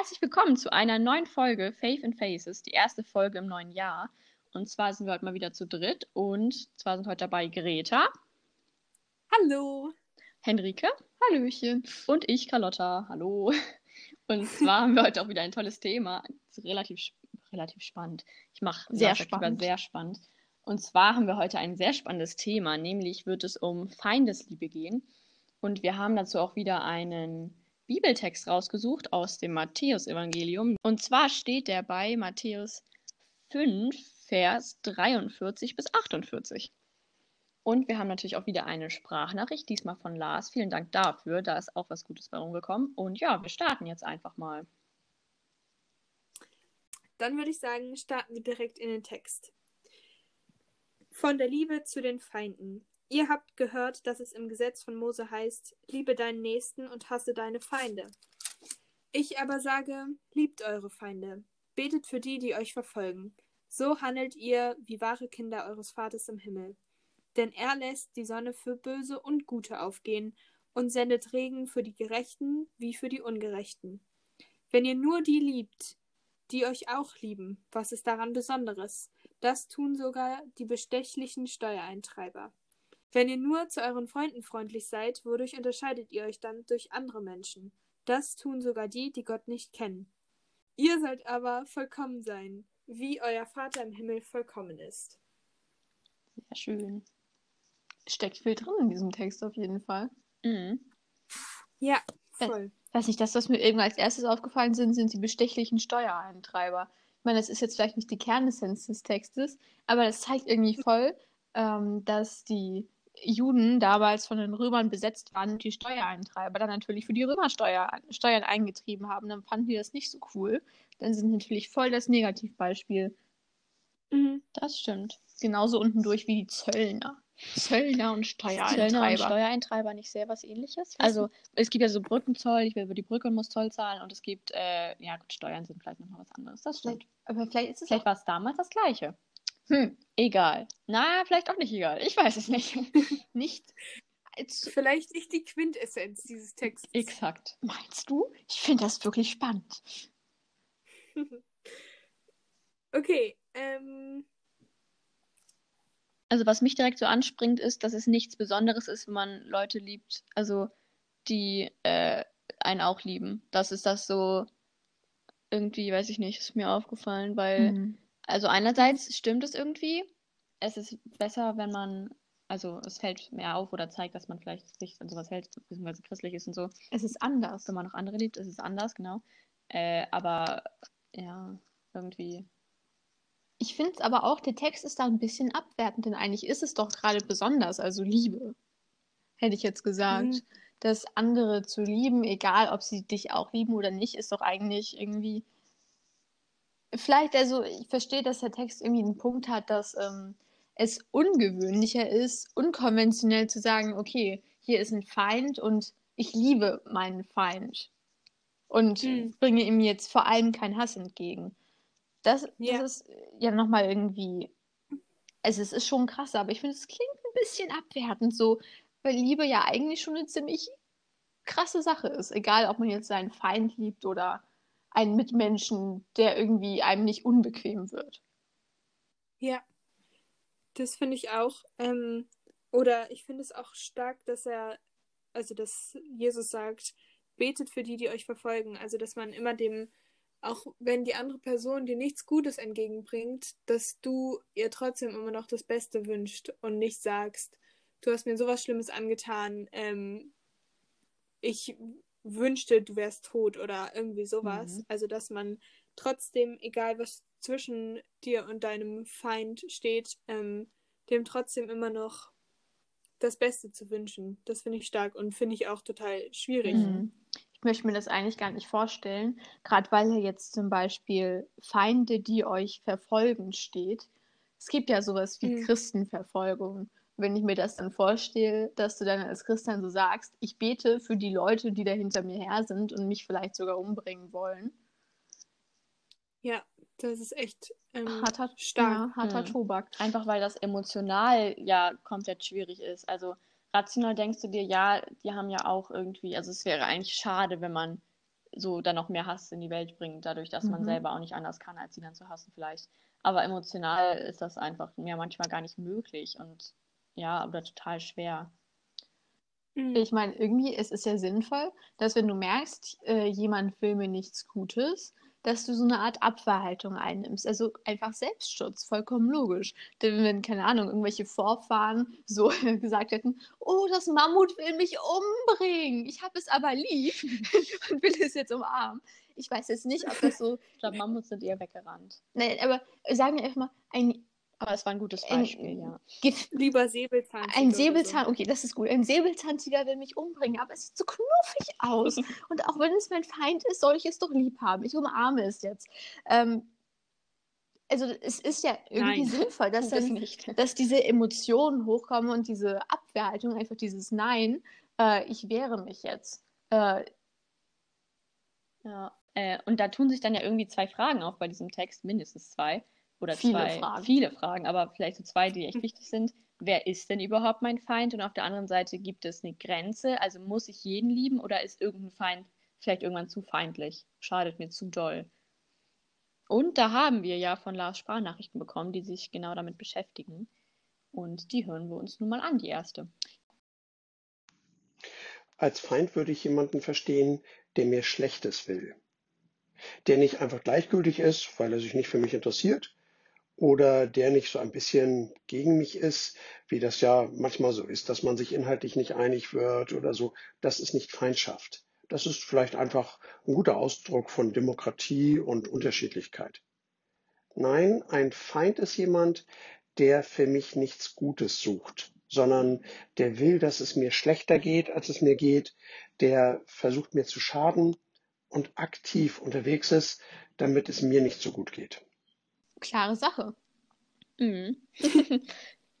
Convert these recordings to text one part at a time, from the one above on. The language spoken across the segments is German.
herzlich willkommen zu einer neuen Folge Faith in Faces, die erste Folge im neuen Jahr. Und zwar sind wir heute mal wieder zu dritt und zwar sind heute dabei Greta. Hallo. Henrike. Hallöchen. Und ich, Carlotta. Hallo. Und zwar haben wir heute auch wieder ein tolles Thema. Relativ, relativ spannend. Ich mache sehr spannend. sehr spannend. Und zwar haben wir heute ein sehr spannendes Thema, nämlich wird es um Feindesliebe gehen. Und wir haben dazu auch wieder einen Bibeltext rausgesucht aus dem Matthäusevangelium. Und zwar steht der bei Matthäus 5, Vers 43 bis 48. Und wir haben natürlich auch wieder eine Sprachnachricht, diesmal von Lars. Vielen Dank dafür. Da ist auch was Gutes bei rumgekommen. Und ja, wir starten jetzt einfach mal. Dann würde ich sagen, starten wir direkt in den Text. Von der Liebe zu den Feinden. Ihr habt gehört, dass es im Gesetz von Mose heißt, liebe deinen Nächsten und hasse deine Feinde. Ich aber sage, liebt eure Feinde, betet für die, die euch verfolgen. So handelt ihr wie wahre Kinder eures Vaters im Himmel. Denn er lässt die Sonne für Böse und Gute aufgehen und sendet Regen für die Gerechten wie für die Ungerechten. Wenn ihr nur die liebt, die euch auch lieben, was ist daran Besonderes? Das tun sogar die bestechlichen Steuereintreiber. Wenn ihr nur zu euren Freunden freundlich seid, wodurch unterscheidet ihr euch dann durch andere Menschen? Das tun sogar die, die Gott nicht kennen. Ihr sollt aber vollkommen sein, wie euer Vater im Himmel vollkommen ist. Sehr schön. Steckt viel drin in diesem Text auf jeden Fall. Mhm. Ja, voll. Ich weiß nicht, das, was mir eben als erstes aufgefallen sind, sind die bestechlichen Steuereintreiber. Ich meine, das ist jetzt vielleicht nicht die Kernessenz des Textes, aber das zeigt irgendwie voll, ähm, dass die Juden damals von den Römern besetzt waren und die Steuereintreiber dann natürlich für die Römer Steuer, Steuern eingetrieben haben, dann fanden die das nicht so cool. Dann sind natürlich voll das Negativbeispiel. Mhm. Das stimmt. Genauso unten durch wie die Zöllner. Zöllner und Steuereintreiber. Zöllner und Steuereintreiber nicht sehr was ähnliches? Also es gibt ja so Brückenzoll, ich will über die Brücke und muss Zoll zahlen und es gibt, äh, ja gut, Steuern sind vielleicht noch was anderes. Das stimmt. aber vielleicht ist es Vielleicht war es damals das gleiche. Hm, egal. Na, vielleicht auch nicht egal. Ich weiß es nicht. nicht. Vielleicht nicht die Quintessenz dieses Textes. Exakt. Meinst du? Ich finde das wirklich spannend. okay. Ähm... Also was mich direkt so anspringt, ist, dass es nichts Besonderes ist, wenn man Leute liebt, also die äh, einen auch lieben. Das ist das so irgendwie, weiß ich nicht, ist mir aufgefallen, weil mhm. Also einerseits stimmt es irgendwie. Es ist besser, wenn man, also es fällt mehr auf oder zeigt, dass man vielleicht sich an sowas hält, beziehungsweise christlich ist und so. Es ist anders. Wenn man noch andere liebt, ist es anders, genau. Äh, aber ja, irgendwie. Ich finde es aber auch, der Text ist da ein bisschen abwertend, denn eigentlich ist es doch gerade besonders, also Liebe. Hätte ich jetzt gesagt. Mhm. Das andere zu lieben, egal ob sie dich auch lieben oder nicht, ist doch eigentlich irgendwie vielleicht, also ich verstehe, dass der Text irgendwie einen Punkt hat, dass ähm, es ungewöhnlicher ist, unkonventionell zu sagen, okay, hier ist ein Feind und ich liebe meinen Feind und mhm. bringe ihm jetzt vor allem keinen Hass entgegen. Das, ja. das ist ja nochmal irgendwie, also es ist schon krass, aber ich finde, es klingt ein bisschen abwertend so, weil Liebe ja eigentlich schon eine ziemlich krasse Sache ist, egal ob man jetzt seinen Feind liebt oder einen Mitmenschen, der irgendwie einem nicht unbequem wird. Ja, das finde ich auch. Ähm, oder ich finde es auch stark, dass er, also dass Jesus sagt, betet für die, die euch verfolgen. Also dass man immer dem, auch wenn die andere Person dir nichts Gutes entgegenbringt, dass du ihr trotzdem immer noch das Beste wünscht und nicht sagst, du hast mir sowas Schlimmes angetan, ähm, ich wünschte, du wärst tot oder irgendwie sowas. Mhm. Also, dass man trotzdem, egal was zwischen dir und deinem Feind steht, ähm, dem trotzdem immer noch das Beste zu wünschen. Das finde ich stark und finde ich auch total schwierig. Mhm. Ich möchte mir das eigentlich gar nicht vorstellen, gerade weil ja jetzt zum Beispiel Feinde, die euch verfolgen, steht. Es gibt ja sowas wie mhm. Christenverfolgung wenn ich mir das dann vorstelle, dass du dann als Christian so sagst, ich bete für die Leute, die da hinter mir her sind und mich vielleicht sogar umbringen wollen. Ja, das ist echt ähm, harter, stark. Ja, harter mhm. Tobak. Einfach weil das emotional ja komplett schwierig ist. Also rational denkst du dir, ja, die haben ja auch irgendwie, also es wäre eigentlich schade, wenn man so dann noch mehr Hass in die Welt bringt, dadurch, dass mhm. man selber auch nicht anders kann, als sie dann zu hassen vielleicht. Aber emotional ist das einfach mir manchmal gar nicht möglich und ja, oder total schwer. Mhm. Ich meine, irgendwie es ist ja sinnvoll, dass wenn du merkst, äh, jemand will mir nichts Gutes, dass du so eine Art Abwehrhaltung einnimmst. Also einfach Selbstschutz, vollkommen logisch. Denn wenn, keine Ahnung, irgendwelche Vorfahren so gesagt hätten, oh, das Mammut will mich umbringen, ich habe es aber lieb und will es jetzt umarmen. Ich weiß jetzt nicht, ob das so. ich glaube, Mammuts sind eher weggerannt. Nein, aber sagen wir einfach mal, ein aber es war ein gutes Beispiel, ein, ja. Lieber Säbelzahntiger. Ein Säbelzahn, so. okay, das ist gut. Ein Säbelzahntiger will mich umbringen, aber es sieht so knuffig aus. Und auch wenn es mein Feind ist, soll ich es doch lieb haben. Ich umarme es jetzt. Ähm, also es ist ja irgendwie Nein, sinnvoll, dass, dann, nicht. dass diese Emotionen hochkommen und diese Abwehrhaltung, einfach dieses Nein, äh, ich wehre mich jetzt. Äh, ja. Äh, und da tun sich dann ja irgendwie zwei Fragen auf bei diesem Text, mindestens zwei oder viele zwei, Fragen. viele Fragen, aber vielleicht so zwei, die echt hm. wichtig sind. Wer ist denn überhaupt mein Feind? Und auf der anderen Seite gibt es eine Grenze. Also muss ich jeden lieben oder ist irgendein Feind vielleicht irgendwann zu feindlich? Schadet mir zu doll. Und da haben wir ja von Lars Sprachnachrichten bekommen, die sich genau damit beschäftigen. Und die hören wir uns nun mal an, die erste. Als Feind würde ich jemanden verstehen, der mir Schlechtes will. Der nicht einfach gleichgültig ist, weil er sich nicht für mich interessiert, oder der nicht so ein bisschen gegen mich ist, wie das ja manchmal so ist, dass man sich inhaltlich nicht einig wird oder so. Das ist nicht Feindschaft. Das ist vielleicht einfach ein guter Ausdruck von Demokratie und Unterschiedlichkeit. Nein, ein Feind ist jemand, der für mich nichts Gutes sucht, sondern der will, dass es mir schlechter geht, als es mir geht, der versucht mir zu schaden und aktiv unterwegs ist, damit es mir nicht so gut geht klare Sache. Mhm.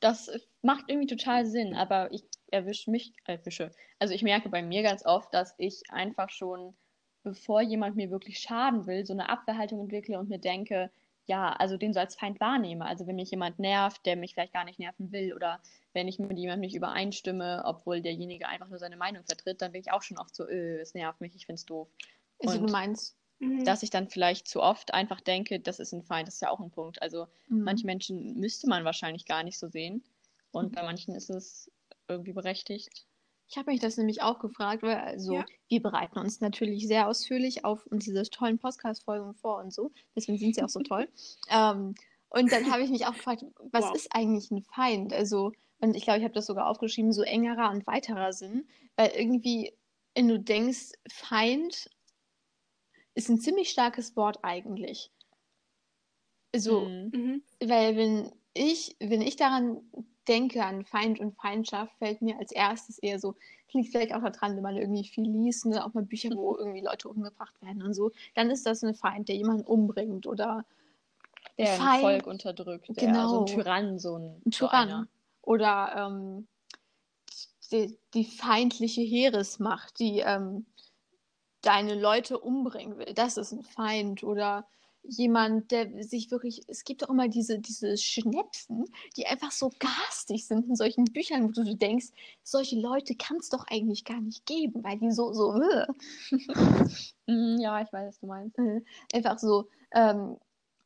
das macht irgendwie total Sinn, aber ich erwische mich, erwische. Also ich merke bei mir ganz oft, dass ich einfach schon, bevor jemand mir wirklich schaden will, so eine Abwehrhaltung entwickle und mir denke, ja, also den so als Feind wahrnehme. Also wenn mich jemand nervt, der mich vielleicht gar nicht nerven will oder wenn ich mit jemandem nicht übereinstimme, obwohl derjenige einfach nur seine Meinung vertritt, dann bin ich auch schon oft so, öh, es nervt mich, ich find's doof. Also und du meinst, Mhm. Dass ich dann vielleicht zu oft einfach denke, das ist ein Feind, das ist ja auch ein Punkt. Also mhm. manche Menschen müsste man wahrscheinlich gar nicht so sehen. Und mhm. bei manchen ist es irgendwie berechtigt. Ich habe mich das nämlich auch gefragt, weil also ja. wir bereiten uns natürlich sehr ausführlich auf diese tollen Podcast-Folgen vor und so. Deswegen sind sie auch so toll. ähm, und dann habe ich mich auch gefragt, was wow. ist eigentlich ein Feind? Also, und ich glaube, ich habe das sogar aufgeschrieben, so engerer und weiterer Sinn. Weil irgendwie, wenn du denkst, Feind ist ein ziemlich starkes Wort eigentlich. So, mhm. mhm. weil wenn ich, wenn ich daran denke, an Feind und Feindschaft, fällt mir als erstes eher so, liegt vielleicht auch daran, wenn man irgendwie viel liest, ne, auch mal Bücher, wo irgendwie Leute umgebracht werden und so, dann ist das ein Feind, der jemanden umbringt oder der Feind, ein Volk unterdrückt, der, genau, so ein Tyrann, so ein, ein Tyrann. So oder ähm, die, die, feindliche Heeresmacht, die ähm, deine Leute umbringen will. Das ist ein Feind oder jemand, der sich wirklich, es gibt auch immer diese, diese Schnepfen, die einfach so garstig sind in solchen Büchern, wo du denkst, solche Leute kann es doch eigentlich gar nicht geben, weil die so, so, äh. Mhm, ja, ich weiß, was du meinst. Äh, einfach so, ähm,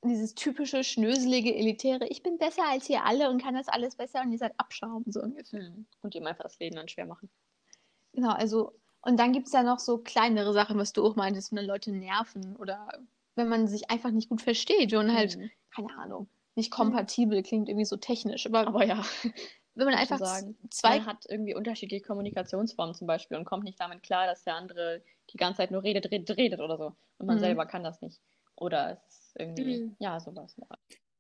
dieses typische, schnöselige, elitäre, ich bin besser als ihr alle und kann das alles besser und ihr seid Abschaum, so ungefähr. Mhm. Und ihm einfach das Leben dann schwer machen. Genau, also und dann gibt es ja noch so kleinere Sachen, was du auch meintest, wenn Leute nerven oder wenn man sich einfach nicht gut versteht und halt, mhm. keine Ahnung, nicht kompatibel, klingt irgendwie so technisch, aber, aber ja. Wenn man einfach sagen, zwei man hat irgendwie unterschiedliche Kommunikationsformen zum Beispiel und kommt nicht damit klar, dass der andere die ganze Zeit nur redet, redet, redet oder so. Und man mhm. selber kann das nicht. Oder es ist irgendwie, mhm. ja, sowas.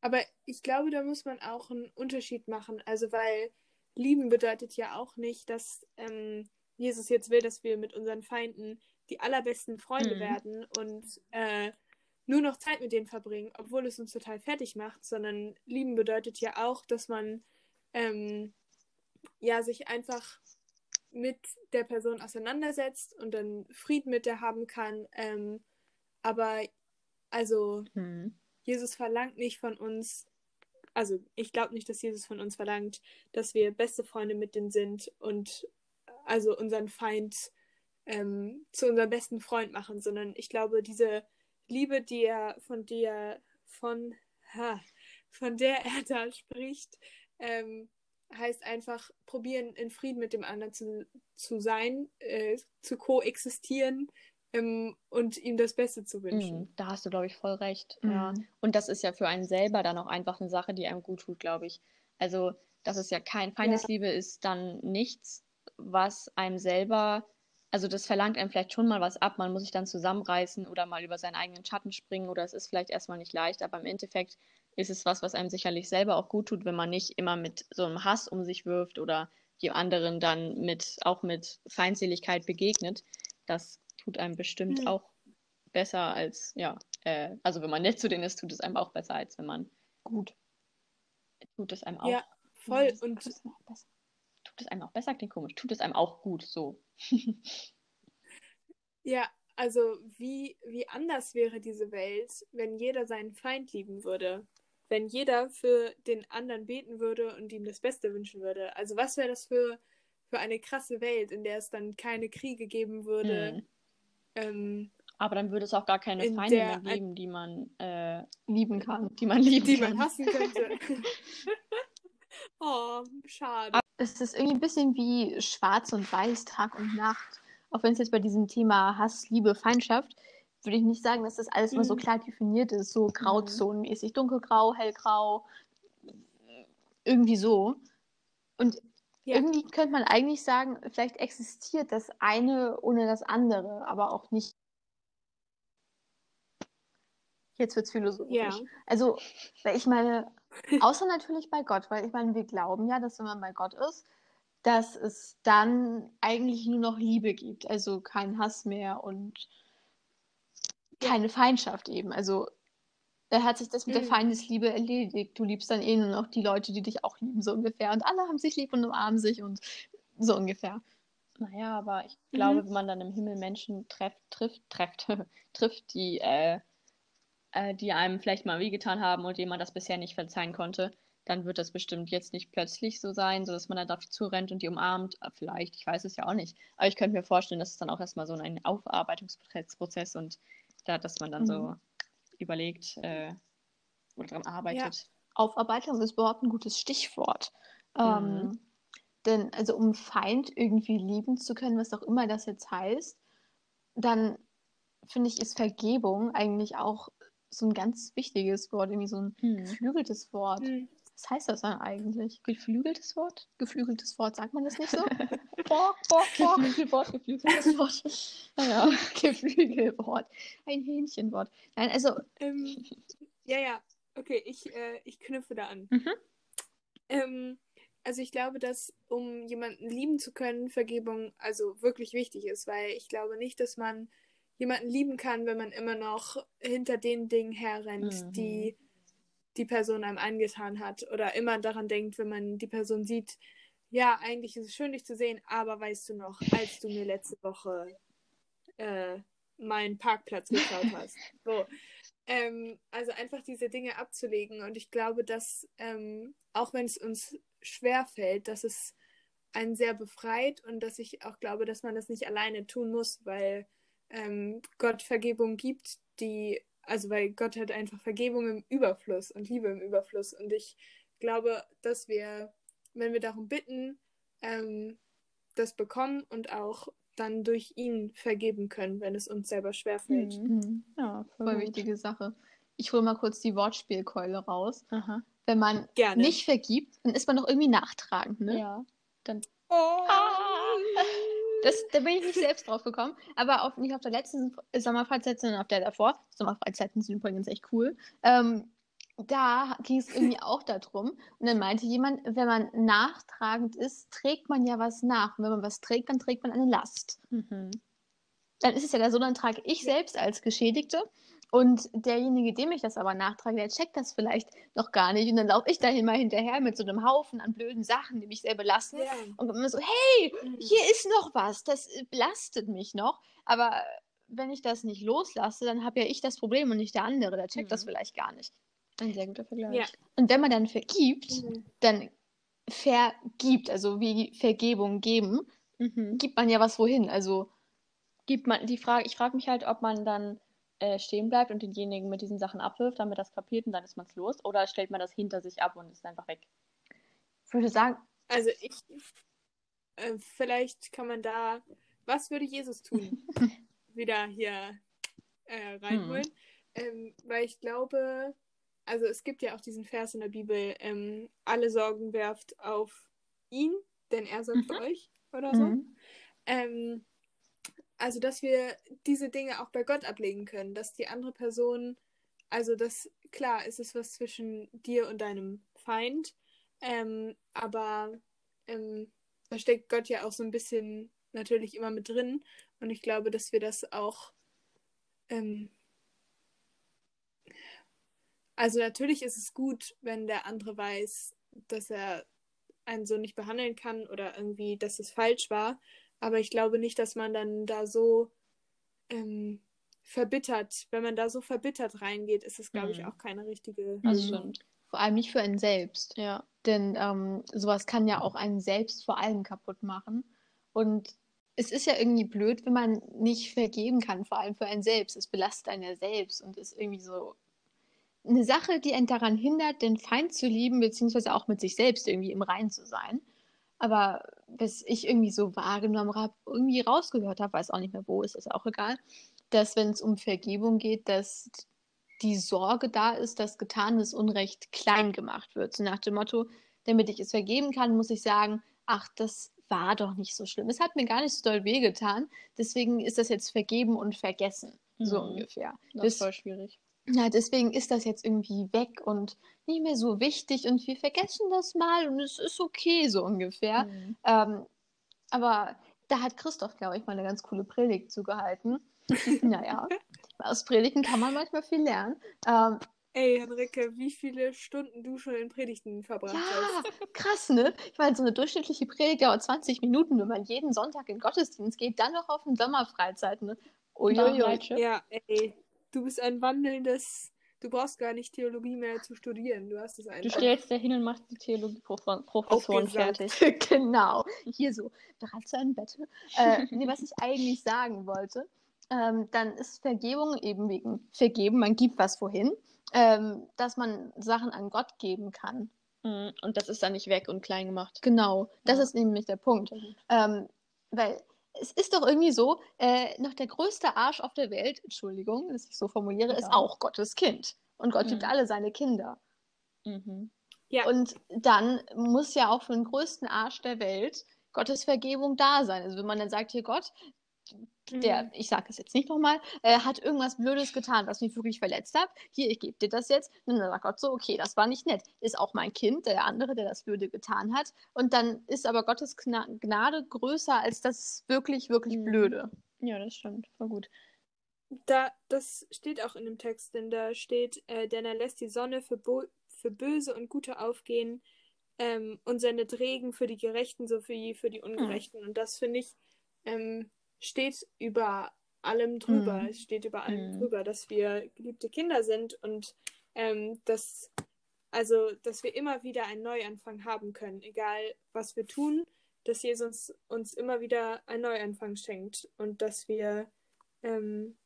Aber ich glaube, da muss man auch einen Unterschied machen. Also, weil lieben bedeutet ja auch nicht, dass ähm, Jesus jetzt will, dass wir mit unseren Feinden die allerbesten Freunde mhm. werden und äh, nur noch Zeit mit denen verbringen, obwohl es uns total fertig macht, sondern lieben bedeutet ja auch, dass man ähm, ja sich einfach mit der Person auseinandersetzt und dann Frieden mit der haben kann. Ähm, aber also mhm. Jesus verlangt nicht von uns, also ich glaube nicht, dass Jesus von uns verlangt, dass wir beste Freunde mit denen sind und also unseren Feind ähm, zu unserem besten Freund machen, sondern ich glaube, diese Liebe, die er von dir, von, ha, von der er da spricht, ähm, heißt einfach probieren, in Frieden mit dem anderen zu, zu sein, äh, zu koexistieren ähm, und ihm das Beste zu wünschen. Mm, da hast du, glaube ich, voll recht. Mm. Ja. Und das ist ja für einen selber dann auch einfach eine Sache, die einem gut tut, glaube ich. Also, dass es ja kein Feindesliebe ja. ist, dann nichts, was einem selber, also das verlangt einem vielleicht schon mal was ab, man muss sich dann zusammenreißen oder mal über seinen eigenen Schatten springen oder es ist vielleicht erstmal nicht leicht, aber im Endeffekt ist es was, was einem sicherlich selber auch gut tut, wenn man nicht immer mit so einem Hass um sich wirft oder die anderen dann mit auch mit Feindseligkeit begegnet. Das tut einem bestimmt mhm. auch besser als, ja, äh, also wenn man nett zu denen ist, tut es einem auch besser, als wenn man gut. Tut es einem auch. Ja, voll. Ja, und tut es, einem auch besser, klingt komisch. Tut es einem auch gut, so. ja, also wie, wie anders wäre diese Welt, wenn jeder seinen Feind lieben würde? wenn jeder für den anderen beten würde und ihm das Beste wünschen würde. Also was wäre das für, für eine krasse Welt, in der es dann keine Kriege geben würde? Mhm. Ähm, aber dann würde es auch gar keine Feinde mehr geben, die man äh, lieben kann, die man lieben die kann. man hassen könnte. oh, schade. Es ist irgendwie ein bisschen wie Schwarz und Weiß, Tag und Nacht. Auch wenn es jetzt bei diesem Thema Hass, Liebe, Feindschaft würde ich nicht sagen, dass das alles mhm. immer so klar definiert ist, so mhm. grauzonenmäßig, dunkelgrau, hellgrau, irgendwie so. Und ja. irgendwie könnte man eigentlich sagen, vielleicht existiert das eine ohne das andere, aber auch nicht. Jetzt wird es philosophisch. Ja. Also, weil ich meine, außer natürlich bei Gott, weil ich meine, wir glauben ja, dass wenn man bei Gott ist, dass es dann eigentlich nur noch Liebe gibt, also kein Hass mehr und keine Feindschaft eben. Also da hat sich das mit mhm. der Feindesliebe erledigt. Du liebst dann eh nur noch die Leute, die dich auch lieben, so ungefähr. Und alle haben sich lieb und umarmen sich und so ungefähr. Naja, aber ich glaube, mhm. wenn man dann im Himmel Menschen trefft, trifft, trefft, trifft, die, äh, äh, die einem vielleicht mal wehgetan haben und denen man das bisher nicht verzeihen konnte, dann wird das bestimmt jetzt nicht plötzlich so sein, sodass man dann dafür zurennt und die umarmt. Äh, vielleicht, ich weiß es ja auch nicht. Aber ich könnte mir vorstellen, dass es dann auch erstmal so ein Aufarbeitungsprozess und da, dass man dann mhm. so überlegt äh, oder daran arbeitet. Ja. Aufarbeitung ist überhaupt ein gutes Stichwort. Ähm, mhm. Ähm, denn also um Feind irgendwie lieben zu können, was auch immer das jetzt heißt, dann finde ich, ist Vergebung eigentlich auch so ein ganz wichtiges Wort, irgendwie so ein mhm. geflügeltes Wort. Mhm. Was heißt das dann eigentlich? Geflügeltes Wort? Geflügeltes Wort, sagt man das nicht so? boah, boah, boah. Geflügelwort, geflügeltes Wort. Naja, Geflügelwort. Ein Hähnchenwort. Nein, also. Ähm, ja, ja. Okay, ich, äh, ich knüpfe da an. Mhm. Ähm, also ich glaube, dass um jemanden lieben zu können, Vergebung also wirklich wichtig ist, weil ich glaube nicht, dass man jemanden lieben kann, wenn man immer noch hinter den Dingen herrennt, mhm. die die Person einem angetan hat oder immer daran denkt, wenn man die Person sieht, ja, eigentlich ist es schön, dich zu sehen, aber weißt du noch, als du mir letzte Woche äh, meinen Parkplatz geklaut hast. So. Ähm, also einfach diese Dinge abzulegen. Und ich glaube, dass, ähm, auch wenn es uns schwer fällt, dass es einen sehr befreit und dass ich auch glaube, dass man das nicht alleine tun muss, weil ähm, Gott Vergebung gibt, die also weil Gott hat einfach Vergebung im Überfluss und Liebe im Überfluss. Und ich glaube, dass wir, wenn wir darum bitten, ähm, das bekommen und auch dann durch ihn vergeben können, wenn es uns selber schwerfällt. Mhm. mhm. Ja, voll, voll wichtige Sache. Ich hole mal kurz die Wortspielkeule raus. Aha. Wenn man Gerne. nicht vergibt, dann ist man doch irgendwie nachtragend, ne? Ja. Dann. Oh. Ah. Das, da bin ich nicht selbst drauf gekommen. Aber auf, nicht auf der letzten Sommerfreizeit, sondern auf der davor. Sommerfreizeiten sind übrigens echt cool. Ähm, da ging es irgendwie auch darum. Und dann meinte jemand, wenn man nachtragend ist, trägt man ja was nach. Und wenn man was trägt, dann trägt man eine Last. Mhm. Dann ist es ja so, dann trage ich selbst als Geschädigte und derjenige, dem ich das aber nachtrage, der checkt das vielleicht noch gar nicht. Und dann laufe ich da immer hinterher mit so einem Haufen an blöden Sachen, die mich sehr belasten. Ja. Und immer so, hey, mhm. hier ist noch was, das belastet mich noch. Aber wenn ich das nicht loslasse, dann habe ja ich das Problem und nicht der andere. Der checkt mhm. das vielleicht gar nicht. Ein sehr guter Vergleich. Ja. Und wenn man dann vergibt, mhm. dann vergibt, also wie Vergebung geben, mhm. gibt man ja was wohin. Also gibt man die Frage, ich frage mich halt, ob man dann äh, stehen bleibt und denjenigen mit diesen Sachen abwirft, damit das kapiert und dann ist man es los, oder stellt man das hinter sich ab und ist einfach weg? Ich würde sagen. Also ich, äh, vielleicht kann man da, was würde Jesus tun? Wieder hier äh, reinholen. Hm. Ähm, weil ich glaube, also es gibt ja auch diesen Vers in der Bibel, ähm, alle Sorgen werft auf ihn, denn er sorgt mhm. für euch oder so. Mhm. Ähm, also, dass wir diese Dinge auch bei Gott ablegen können, dass die andere Person, also das, klar, ist es was zwischen dir und deinem Feind, ähm, aber ähm, da steckt Gott ja auch so ein bisschen natürlich immer mit drin und ich glaube, dass wir das auch ähm, also natürlich ist es gut, wenn der andere weiß, dass er einen so nicht behandeln kann oder irgendwie, dass es falsch war. Aber ich glaube nicht, dass man dann da so ähm, verbittert, wenn man da so verbittert reingeht, ist es, glaube ich, mhm. auch keine richtige. Also mhm. vor allem nicht für einen selbst. Ja. Denn ähm, sowas kann ja auch einen selbst vor allem kaputt machen. Und es ist ja irgendwie blöd, wenn man nicht vergeben kann, vor allem für einen selbst. Es belastet einen ja selbst und ist irgendwie so eine Sache, die einen daran hindert, den Feind zu lieben, beziehungsweise auch mit sich selbst irgendwie im Rein zu sein. Aber was ich irgendwie so wahrgenommen habe, irgendwie rausgehört habe, weiß auch nicht mehr wo, ist ist auch egal, dass wenn es um Vergebung geht, dass die Sorge da ist, dass getanes Unrecht klein gemacht wird. So nach dem Motto, damit ich es vergeben kann, muss ich sagen, ach, das war doch nicht so schlimm. Es hat mir gar nicht so doll wehgetan. Deswegen ist das jetzt vergeben und vergessen. So mhm. ungefähr. Das ist voll schwierig ja, deswegen ist das jetzt irgendwie weg und nicht mehr so wichtig und wir vergessen das mal und es ist okay, so ungefähr. Mhm. Ähm, aber da hat Christoph, glaube ich, mal eine ganz coole Predigt zugehalten. naja, aus Predigten kann man manchmal viel lernen. Ähm, Ey, Henrike, wie viele Stunden du schon in Predigten verbracht ja, hast. Ja, krass, ne? Ich meine, so eine durchschnittliche Predigt dauert 20 Minuten, wenn man jeden Sonntag in Gottesdienst geht, dann noch auf den Sommerfreizeit, ne? Uiuiui. Ja, ey. Du bist ein wandelndes. Du brauchst gar nicht Theologie mehr zu studieren. Du hast es einfach. Du stellst da hin und machst die Theologie-Professoren fertig. genau. Hier so. Bereit zu einem Bett. Äh, nee, was ich eigentlich sagen wollte, ähm, dann ist Vergebung eben wegen Vergeben, man gibt was vorhin, ähm, dass man Sachen an Gott geben kann. Mhm. Und das ist dann nicht weg und klein gemacht. Genau, das ja. ist nämlich der Punkt. Ähm, weil es ist doch irgendwie so, äh, noch der größte Arsch auf der Welt, Entschuldigung, dass ich so formuliere, ja. ist auch Gottes Kind. Und Gott mhm. liebt alle seine Kinder. Mhm. Ja. Und dann muss ja auch für den größten Arsch der Welt Gottes Vergebung da sein. Also wenn man dann sagt, hier Gott, der, mhm. ich sage es jetzt nicht nochmal, äh, hat irgendwas Blödes getan, was mich wirklich verletzt hat. Hier, ich gebe dir das jetzt. Und dann sagt Gott so, okay, das war nicht nett. Ist auch mein Kind, der andere, der das Blöde getan hat. Und dann ist aber Gottes Gna Gnade größer als das wirklich, wirklich mhm. Blöde. Ja, das stimmt. War gut. Da, das steht auch in dem Text, denn da steht, äh, denn er lässt die Sonne für, Bo für Böse und Gute aufgehen ähm, und sendet Regen für die Gerechten sowie für die hm. Ungerechten. Mhm. Und das finde ich ähm, steht über allem drüber. Mhm. Es steht über allem mhm. drüber, dass wir geliebte Kinder sind und ähm, dass, also, dass wir immer wieder einen Neuanfang haben können, egal was wir tun, dass Jesus uns immer wieder einen Neuanfang schenkt und dass wir ähm,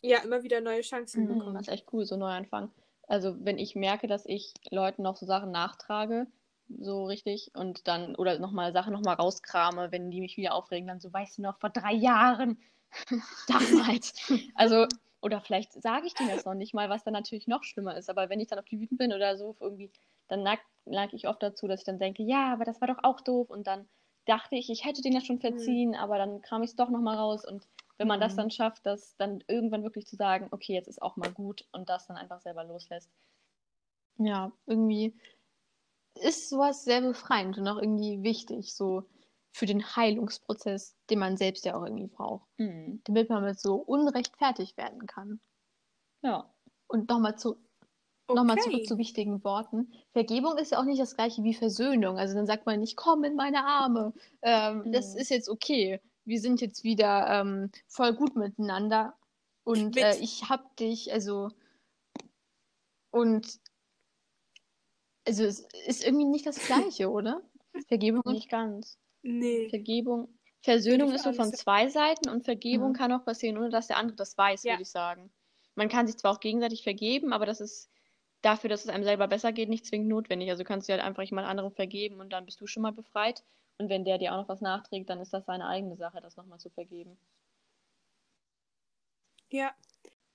ja immer wieder neue Chancen mhm, bekommen. Das ist echt cool, so Neuanfang. Also wenn ich merke, dass ich Leuten noch so Sachen nachtrage, so richtig und dann oder nochmal Sachen nochmal rauskrame, wenn die mich wieder aufregen, dann so, weißt du noch, vor drei Jahren, damals. also, oder vielleicht sage ich denen das noch nicht mal, was dann natürlich noch schlimmer ist, aber wenn ich dann auf die wütend bin oder so, irgendwie, dann neige ich oft dazu, dass ich dann denke, ja, aber das war doch auch doof und dann dachte ich, ich hätte den ja schon verziehen, mhm. aber dann kram ich es doch nochmal raus und wenn man mhm. das dann schafft, das dann irgendwann wirklich zu sagen, okay, jetzt ist auch mal gut und das dann einfach selber loslässt. Ja, irgendwie ist sowas sehr befreiend und auch irgendwie wichtig, so für den Heilungsprozess, den man selbst ja auch irgendwie braucht. Mhm. Damit man mit so Unrecht fertig werden kann. Ja. Und nochmal zu, okay. nochmal zurück zu wichtigen Worten. Vergebung ist ja auch nicht das gleiche wie Versöhnung. Also dann sagt man nicht, komm in meine Arme. Ähm, mhm. Das ist jetzt okay. Wir sind jetzt wieder ähm, voll gut miteinander. Und äh, ich hab dich, also und also es ist irgendwie nicht das Gleiche, oder? Vergebung nicht ganz. Nee. Vergebung, Versöhnung ist so von zwei Seiten und Vergebung mhm. kann auch passieren, ohne dass der andere das weiß, ja. würde ich sagen. Man kann sich zwar auch gegenseitig vergeben, aber das ist dafür, dass es einem selber besser geht, nicht zwingend notwendig. Also kannst du halt einfach jemand anderem vergeben und dann bist du schon mal befreit. Und wenn der dir auch noch was nachträgt, dann ist das seine eigene Sache, das nochmal zu vergeben. Ja.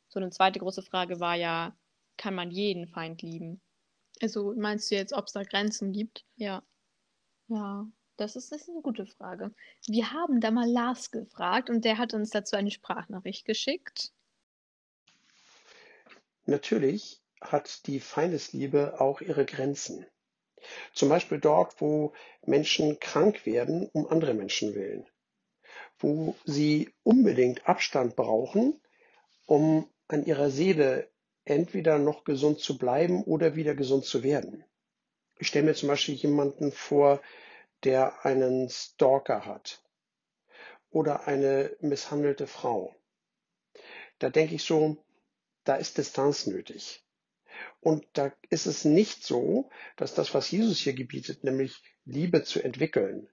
So eine zweite große Frage war ja, kann man jeden Feind lieben? Also meinst du jetzt, ob es da Grenzen gibt? Ja. Ja, das ist, das ist eine gute Frage. Wir haben da mal Lars gefragt und der hat uns dazu eine Sprachnachricht geschickt. Natürlich hat die Feindesliebe auch ihre Grenzen. Zum Beispiel dort, wo Menschen krank werden um andere Menschen willen, wo sie unbedingt Abstand brauchen, um an ihrer Seele entweder noch gesund zu bleiben oder wieder gesund zu werden. Ich stelle mir zum Beispiel jemanden vor, der einen Stalker hat oder eine misshandelte Frau. Da denke ich so, da ist Distanz nötig. Und da ist es nicht so, dass das, was Jesus hier gebietet, nämlich Liebe zu entwickeln,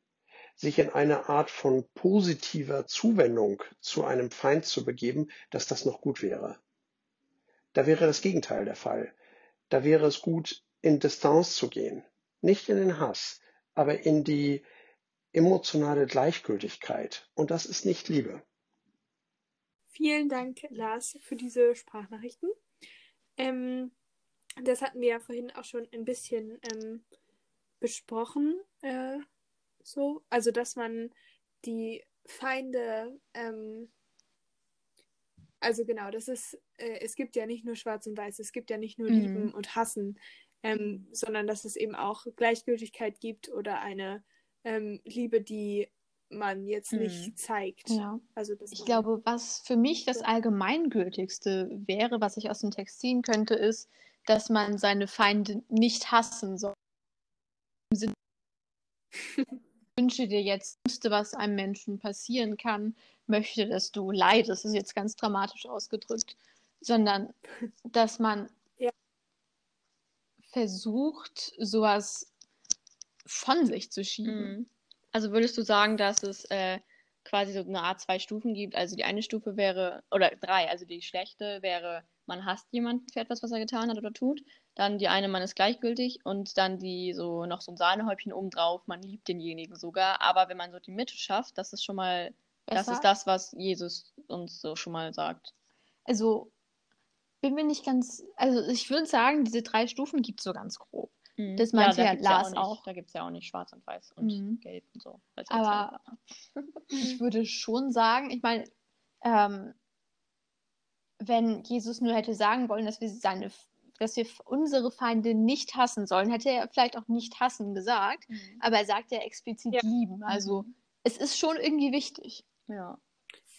sich in eine Art von positiver Zuwendung zu einem Feind zu begeben, dass das noch gut wäre. Da wäre das Gegenteil der Fall. Da wäre es gut, in Distanz zu gehen. Nicht in den Hass, aber in die emotionale Gleichgültigkeit. Und das ist nicht Liebe. Vielen Dank, Lars, für diese Sprachnachrichten. Ähm, das hatten wir ja vorhin auch schon ein bisschen ähm, besprochen. Äh, so, also dass man die Feinde, ähm, also genau, das ist, äh, es gibt ja nicht nur Schwarz und Weiß, es gibt ja nicht nur mhm. Lieben und Hassen, ähm, sondern dass es eben auch Gleichgültigkeit gibt oder eine ähm, Liebe, die man jetzt mhm. nicht zeigt. Ja. Also ich glaube, was für mich das Allgemeingültigste wäre, was ich aus dem Text ziehen könnte, ist, dass man seine Feinde nicht hassen soll. Im Sinne, wünsche dir jetzt, was einem Menschen passieren kann, möchte, dass du leidest, das ist jetzt ganz dramatisch ausgedrückt, sondern dass man ja. versucht, sowas von sich zu schieben. Mhm. Also würdest du sagen, dass es äh, quasi so eine Art zwei Stufen gibt? Also die eine Stufe wäre, oder drei, also die schlechte wäre, man hasst jemanden für etwas, was er getan hat oder tut. Dann die eine, man ist gleichgültig und dann die so noch so ein Sahnehäubchen obendrauf, man liebt denjenigen sogar. Aber wenn man so die Mitte schafft, das ist schon mal, Besser? das ist das, was Jesus uns so schon mal sagt. Also bin mir nicht ganz, also ich würde sagen, diese drei Stufen gibt es so ganz grob. Mhm. Das meinte ja, ja Lars ja auch, auch. Da gibt es ja auch nicht schwarz und weiß und mhm. gelb und so. Aber ich würde schon sagen, ich meine, ähm, wenn Jesus nur hätte sagen wollen, dass wir seine dass wir unsere Feinde nicht hassen sollen, hätte er vielleicht auch nicht hassen gesagt, mhm. aber er sagt ja explizit ja. lieben. Also mhm. es ist schon irgendwie wichtig. Ja.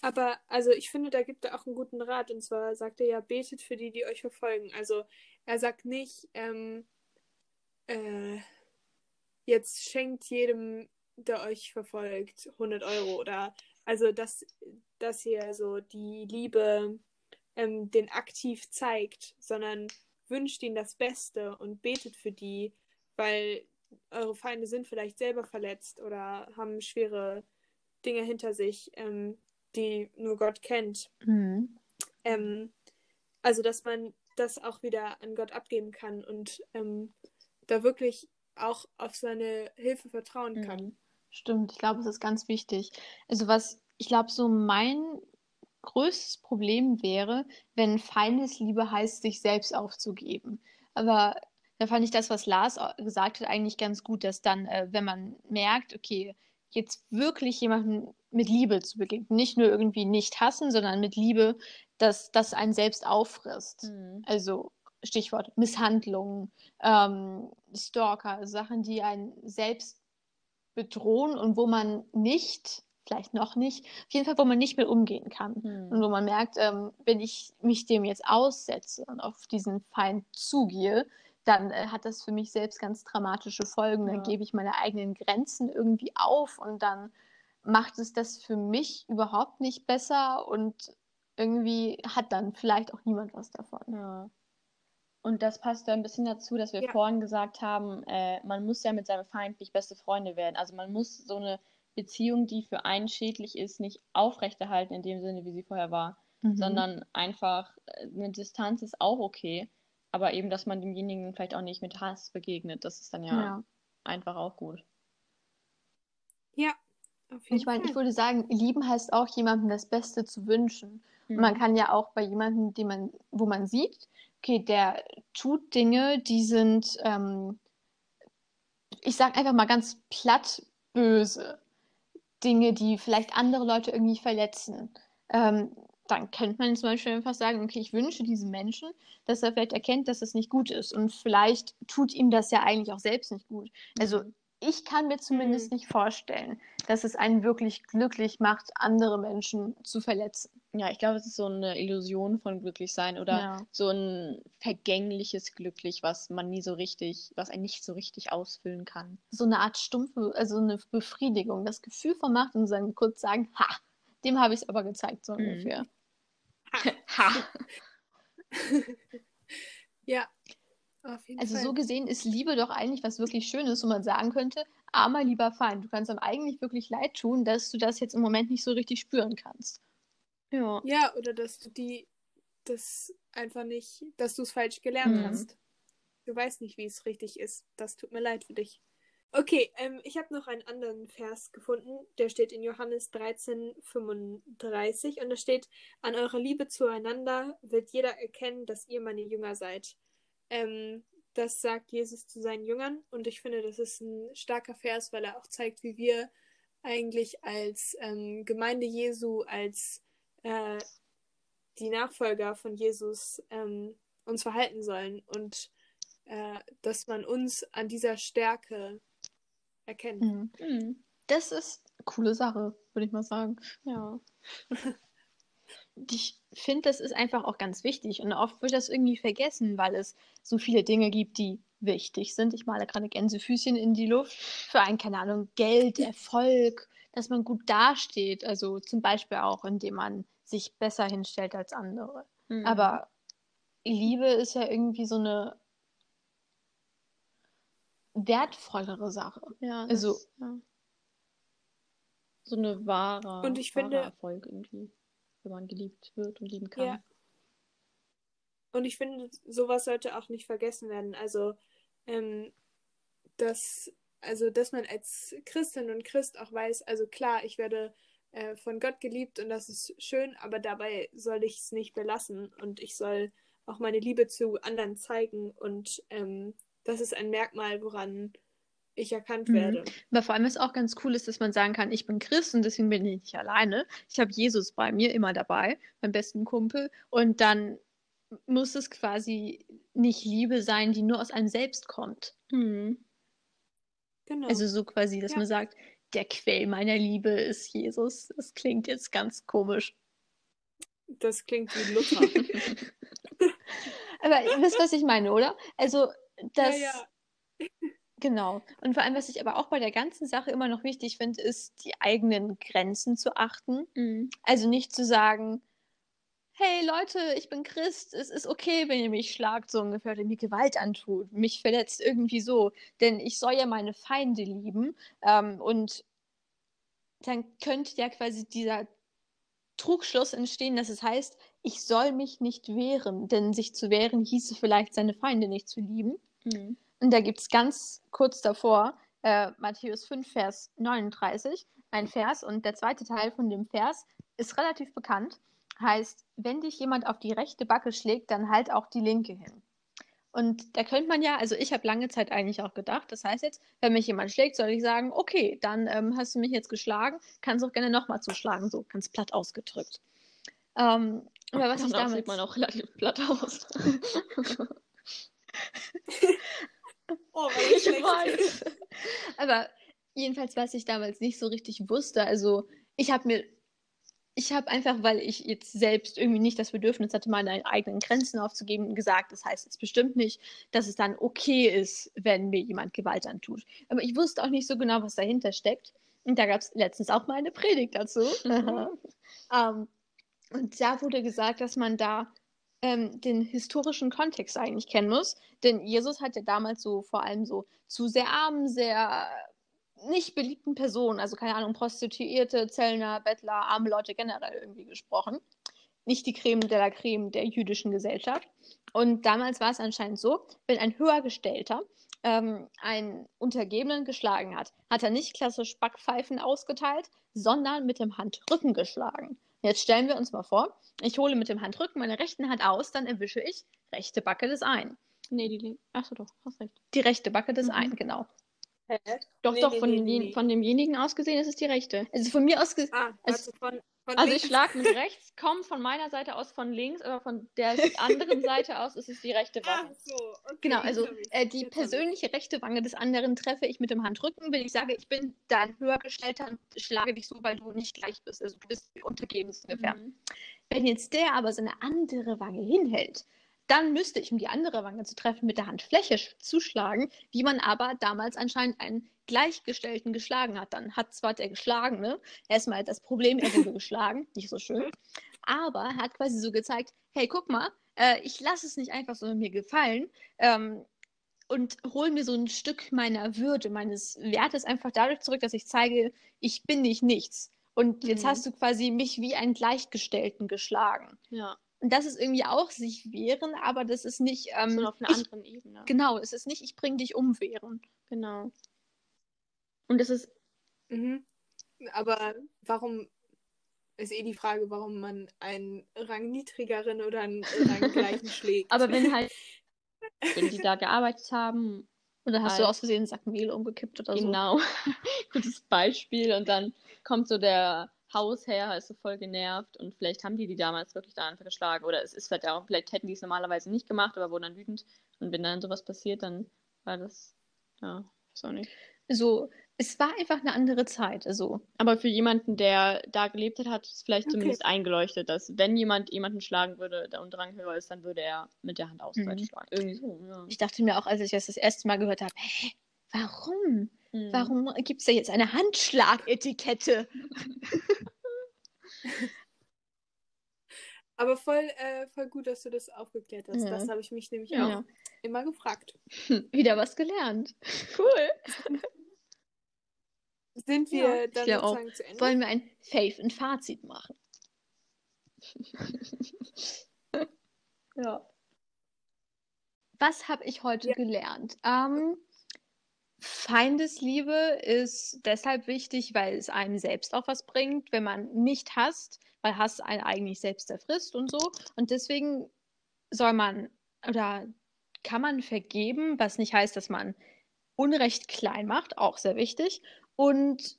Aber also ich finde, da gibt er auch einen guten Rat. Und zwar sagt er ja, betet für die, die euch verfolgen. Also er sagt nicht, ähm, äh, jetzt schenkt jedem, der euch verfolgt, 100 Euro oder also dass, dass ihr so die Liebe ähm, den aktiv zeigt, sondern wünscht ihnen das Beste und betet für die, weil eure Feinde sind vielleicht selber verletzt oder haben schwere Dinge hinter sich, ähm, die nur Gott kennt. Mhm. Ähm, also, dass man das auch wieder an Gott abgeben kann und ähm, da wirklich auch auf seine Hilfe vertrauen kann. Mhm. Stimmt, ich glaube, es ist ganz wichtig. Also was, ich glaube, so mein größtes Problem wäre, wenn Feindesliebe heißt, sich selbst aufzugeben. Aber da fand ich das, was Lars gesagt hat, eigentlich ganz gut, dass dann, äh, wenn man merkt, okay, jetzt wirklich jemanden mit Liebe zu begegnen, nicht nur irgendwie nicht hassen, sondern mit Liebe, dass das einen selbst auffrisst. Mhm. Also Stichwort Misshandlungen, ähm, Stalker, Sachen, die einen selbst bedrohen und wo man nicht, vielleicht noch nicht, auf jeden Fall, wo man nicht mehr umgehen kann. Hm. Und wo man merkt, ähm, wenn ich mich dem jetzt aussetze und auf diesen Feind zugehe, dann äh, hat das für mich selbst ganz dramatische Folgen. Ja. Dann gebe ich meine eigenen Grenzen irgendwie auf und dann macht es das für mich überhaupt nicht besser und irgendwie hat dann vielleicht auch niemand was davon. Ja. Und das passt ja ein bisschen dazu, dass wir ja. vorhin gesagt haben, äh, man muss ja mit seinem Feind nicht beste Freunde werden. Also man muss so eine Beziehung, die für einen schädlich ist, nicht aufrechterhalten in dem Sinne, wie sie vorher war, mhm. sondern einfach äh, eine Distanz ist auch okay, aber eben, dass man demjenigen vielleicht auch nicht mit Hass begegnet, das ist dann ja, ja. einfach auch gut. Ja. ich meine, ich würde sagen, lieben heißt auch jemandem das Beste zu wünschen. Mhm. Man kann ja auch bei jemandem, den man, wo man sieht, okay, der tut Dinge, die sind, ähm, ich sag einfach mal ganz platt böse. Dinge, die vielleicht andere Leute irgendwie verletzen. Ähm, dann könnte man zum Beispiel einfach sagen, okay, ich wünsche diesem Menschen, dass er vielleicht erkennt, dass es nicht gut ist. Und vielleicht tut ihm das ja eigentlich auch selbst nicht gut. Also mhm ich kann mir zumindest mhm. nicht vorstellen, dass es einen wirklich glücklich macht, andere Menschen zu verletzen. Ja, ich glaube, es ist so eine Illusion von Glücklichsein oder ja. so ein vergängliches Glücklich, was man nie so richtig, was einen nicht so richtig ausfüllen kann. So eine Art stumpfe, also eine Befriedigung, das Gefühl von Macht und dann kurz sagen, ha, dem habe ich es aber gezeigt, so mhm. ungefähr. Ha. ha. ja, also Fall. so gesehen ist Liebe doch eigentlich was wirklich Schönes, wo man sagen könnte, armer lieber Feind, du kannst dann eigentlich wirklich leid tun, dass du das jetzt im Moment nicht so richtig spüren kannst. Ja. Ja, oder dass du die, das einfach nicht, dass du es falsch gelernt mhm. hast. Du weißt nicht, wie es richtig ist. Das tut mir leid für dich. Okay, ähm, ich habe noch einen anderen Vers gefunden, der steht in Johannes 13, 35 und da steht, an eurer Liebe zueinander wird jeder erkennen, dass ihr meine Jünger seid. Ähm, das sagt Jesus zu seinen Jüngern und ich finde, das ist ein starker Vers, weil er auch zeigt, wie wir eigentlich als ähm, Gemeinde Jesu, als äh, die Nachfolger von Jesus ähm, uns verhalten sollen und äh, dass man uns an dieser Stärke erkennt. Mhm. mhm. Das ist eine coole Sache, würde ich mal sagen. Ja. ich finde, das ist einfach auch ganz wichtig. Und oft wird das irgendwie vergessen, weil es so viele Dinge gibt, die wichtig sind. Ich male gerade Gänsefüßchen in die Luft. Für einen, keine Ahnung, Geld, Erfolg, dass man gut dasteht. Also zum Beispiel auch, indem man sich besser hinstellt als andere. Mhm. Aber Liebe ist ja irgendwie so eine wertvollere Sache. Ja, also das, ja. so eine wahre, und ich finde, Erfolg irgendwie wenn man geliebt wird und lieben kann. Ja. Und ich finde, sowas sollte auch nicht vergessen werden. Also, ähm, dass, also, dass man als Christin und Christ auch weiß, also klar, ich werde äh, von Gott geliebt und das ist schön, aber dabei soll ich es nicht belassen und ich soll auch meine Liebe zu anderen zeigen und ähm, das ist ein Merkmal, woran ich erkannt mhm. werde. Aber vor allem ist auch ganz cool ist, dass man sagen kann, ich bin Christ und deswegen bin ich nicht alleine. Ich habe Jesus bei mir immer dabei, mein besten Kumpel. Und dann muss es quasi nicht Liebe sein, die nur aus einem selbst kommt. Mhm. Genau. Also so quasi, dass ja. man sagt, der Quell meiner Liebe ist Jesus. Das klingt jetzt ganz komisch. Das klingt wie Luther. Aber ihr wisst, was ich meine, oder? Also, das. Ja, ja. Genau. Und vor allem, was ich aber auch bei der ganzen Sache immer noch wichtig finde, ist, die eigenen Grenzen zu achten. Mhm. Also nicht zu sagen, hey Leute, ich bin Christ, es ist okay, wenn ihr mich schlagt, so ungefähr, oder mir Gewalt antut, mich verletzt irgendwie so. Denn ich soll ja meine Feinde lieben. Ähm, und dann könnte ja quasi dieser Trugschluss entstehen, dass es heißt, ich soll mich nicht wehren, denn sich zu wehren hieße vielleicht, seine Feinde nicht zu lieben. Mhm. Und da gibt es ganz kurz davor äh, Matthäus 5, Vers 39, ein Vers. Und der zweite Teil von dem Vers ist relativ bekannt. Heißt, wenn dich jemand auf die rechte Backe schlägt, dann halt auch die linke hin. Und da könnte man ja, also ich habe lange Zeit eigentlich auch gedacht, das heißt jetzt, wenn mich jemand schlägt, soll ich sagen, okay, dann ähm, hast du mich jetzt geschlagen, kannst auch gerne nochmal zuschlagen, so ganz platt ausgedrückt. Ähm, aber was ich damals... sieht man auch relativ platt aus. Oh, ich weiß. Aber jedenfalls, was ich damals nicht so richtig wusste, also ich habe mir, ich habe einfach, weil ich jetzt selbst irgendwie nicht das Bedürfnis hatte, meine eigenen Grenzen aufzugeben, gesagt, das heißt jetzt bestimmt nicht, dass es dann okay ist, wenn mir jemand Gewalt antut. Aber ich wusste auch nicht so genau, was dahinter steckt. Und da gab es letztens auch mal eine Predigt dazu. um, ähm, und da wurde gesagt, dass man da ähm, den historischen Kontext eigentlich kennen muss. Denn Jesus hat ja damals so vor allem so zu sehr armen, sehr nicht beliebten Personen, also keine Ahnung, Prostituierte, Zellner, Bettler, arme Leute generell irgendwie gesprochen. Nicht die Creme de la Creme der jüdischen Gesellschaft. Und damals war es anscheinend so, wenn ein Höhergestellter ähm, einen Untergebenen geschlagen hat, hat er nicht klassisch Backpfeifen ausgeteilt, sondern mit dem Handrücken geschlagen. Jetzt stellen wir uns mal vor, ich hole mit dem Handrücken meine rechten Hand aus, dann erwische ich rechte Backe des einen. Nee, die Achso, doch, hast recht. Die rechte Backe des mhm. einen, genau. Hä? Doch, nee, doch, nee, von, nee, von demjenigen aus gesehen ist es die rechte. Also von mir aus gesehen. Ah, also, von, von also ich schlage mit rechts, komme von meiner Seite aus von links, aber von der anderen Seite aus ist es die rechte Wange. Ach so, okay. Genau, also äh, die persönliche rechte Wange des anderen treffe ich mit dem Handrücken, wenn ich sage, ich bin dein höhergestellter und schlage dich so, weil du nicht gleich bist. Also du bist untergeben ungefähr. Mhm. Wenn jetzt der aber seine andere Wange hinhält, dann müsste ich, um die andere Wange zu treffen, mit der Handfläche zuschlagen, wie man aber damals anscheinend einen Gleichgestellten geschlagen hat. Dann hat zwar der Geschlagene erstmal das Problem, er wurde geschlagen, nicht so schön, aber er hat quasi so gezeigt, hey, guck mal, äh, ich lasse es nicht einfach so mir gefallen ähm, und hole mir so ein Stück meiner Würde, meines Wertes einfach dadurch zurück, dass ich zeige, ich bin nicht nichts. Und jetzt mhm. hast du quasi mich wie einen Gleichgestellten geschlagen. Ja. Und das ist irgendwie auch sich wehren, aber das ist nicht. Ähm, so auf einer ich, anderen Ebene. Genau, es ist nicht, ich bring dich um wehren. Genau. Und es ist. Mhm. Aber warum ist eh die Frage, warum man einen Rang niedrigeren oder einen Rang gleichen schlägt. Aber wenn halt, wenn die da gearbeitet haben. Oder hast halt, du aus Versehen einen Sack Mehl umgekippt oder genau. so? Genau. Gutes Beispiel. Und dann kommt so der Hausherr ist so voll genervt und vielleicht haben die die damals wirklich da einfach geschlagen oder es ist vielleicht auch, vielleicht hätten die es normalerweise nicht gemacht, aber wurden dann wütend und wenn dann sowas passiert, dann war das, ja, weiß auch nicht. So, es war einfach eine andere Zeit, also. Aber für jemanden, der da gelebt hat, hat es vielleicht okay. zumindest eingeleuchtet, dass wenn jemand jemanden schlagen würde, der Unterrang höher ist, dann würde er mit der Hand auswärts mhm. schlagen. Irgendwie so, ja. Ich dachte mir auch, als ich das das erste Mal gehört habe, hä, warum? Mhm. Warum gibt es da jetzt eine Handschlagetikette? Aber voll, äh, voll gut, dass du das aufgeklärt hast. Ja. Das habe ich mich nämlich ja. auch immer gefragt. Wieder was gelernt. Cool. Sind wir ja, dann sozusagen auch. zu Ende? Wollen wir ein Faith und Fazit machen? ja. Was habe ich heute gelernt? Ähm, Feindesliebe ist deshalb wichtig, weil es einem selbst auch was bringt, wenn man nicht hasst, weil Hass einen eigentlich selbst erfrisst und so. Und deswegen soll man oder kann man vergeben, was nicht heißt, dass man Unrecht klein macht, auch sehr wichtig. Und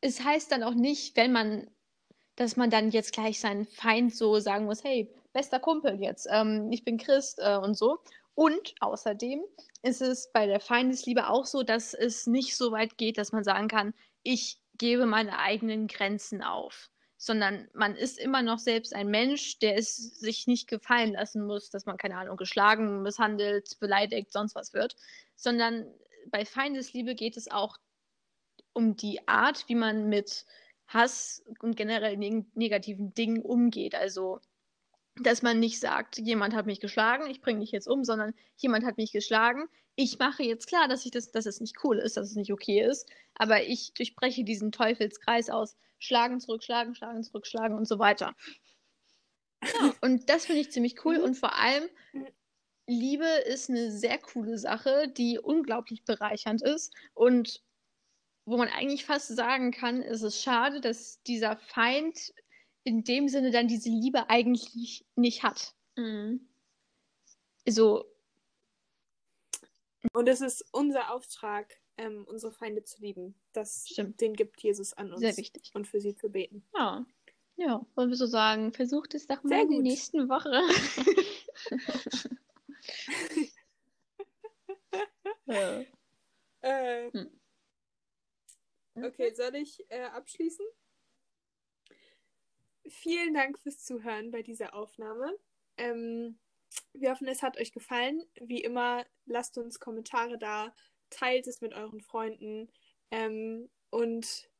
es heißt dann auch nicht, wenn man, dass man dann jetzt gleich seinen Feind so sagen muss, hey, bester Kumpel jetzt, ähm, ich bin Christ äh, und so. Und außerdem ist es bei der Feindesliebe auch so, dass es nicht so weit geht, dass man sagen kann, ich gebe meine eigenen Grenzen auf, sondern man ist immer noch selbst ein Mensch, der es sich nicht gefallen lassen muss, dass man, keine Ahnung, geschlagen, misshandelt, beleidigt, sonst was wird, sondern bei Feindesliebe geht es auch um die Art, wie man mit Hass und generell neg negativen Dingen umgeht. Also dass man nicht sagt, jemand hat mich geschlagen, ich bringe dich jetzt um, sondern jemand hat mich geschlagen. Ich mache jetzt klar, dass ich das, dass es nicht cool ist, dass es nicht okay ist, aber ich durchbreche diesen Teufelskreis aus schlagen, zurückschlagen, schlagen, zurückschlagen und so weiter. Ja, und das finde ich ziemlich cool und vor allem Liebe ist eine sehr coole Sache, die unglaublich bereichernd ist und wo man eigentlich fast sagen kann, ist es schade, dass dieser Feind in dem Sinne dann diese Liebe eigentlich nicht hat. Mhm. So. Und es ist unser Auftrag, ähm, unsere Feinde zu lieben. Das Stimmt. Den gibt Jesus an uns. Sehr wichtig. Und für sie zu beten. Ja. Ja, wollen wir so sagen, versucht es doch mal Sehr in der nächsten Woche. ja. äh, hm. Okay, soll ich äh, abschließen? Vielen Dank fürs Zuhören bei dieser Aufnahme. Ähm, wir hoffen, es hat euch gefallen. Wie immer, lasst uns Kommentare da, teilt es mit euren Freunden. Ähm, und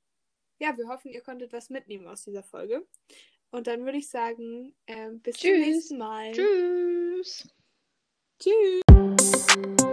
ja, wir hoffen, ihr konntet was mitnehmen aus dieser Folge. Und dann würde ich sagen, ähm, bis Tschüss. zum nächsten Mal. Tschüss. Tschüss.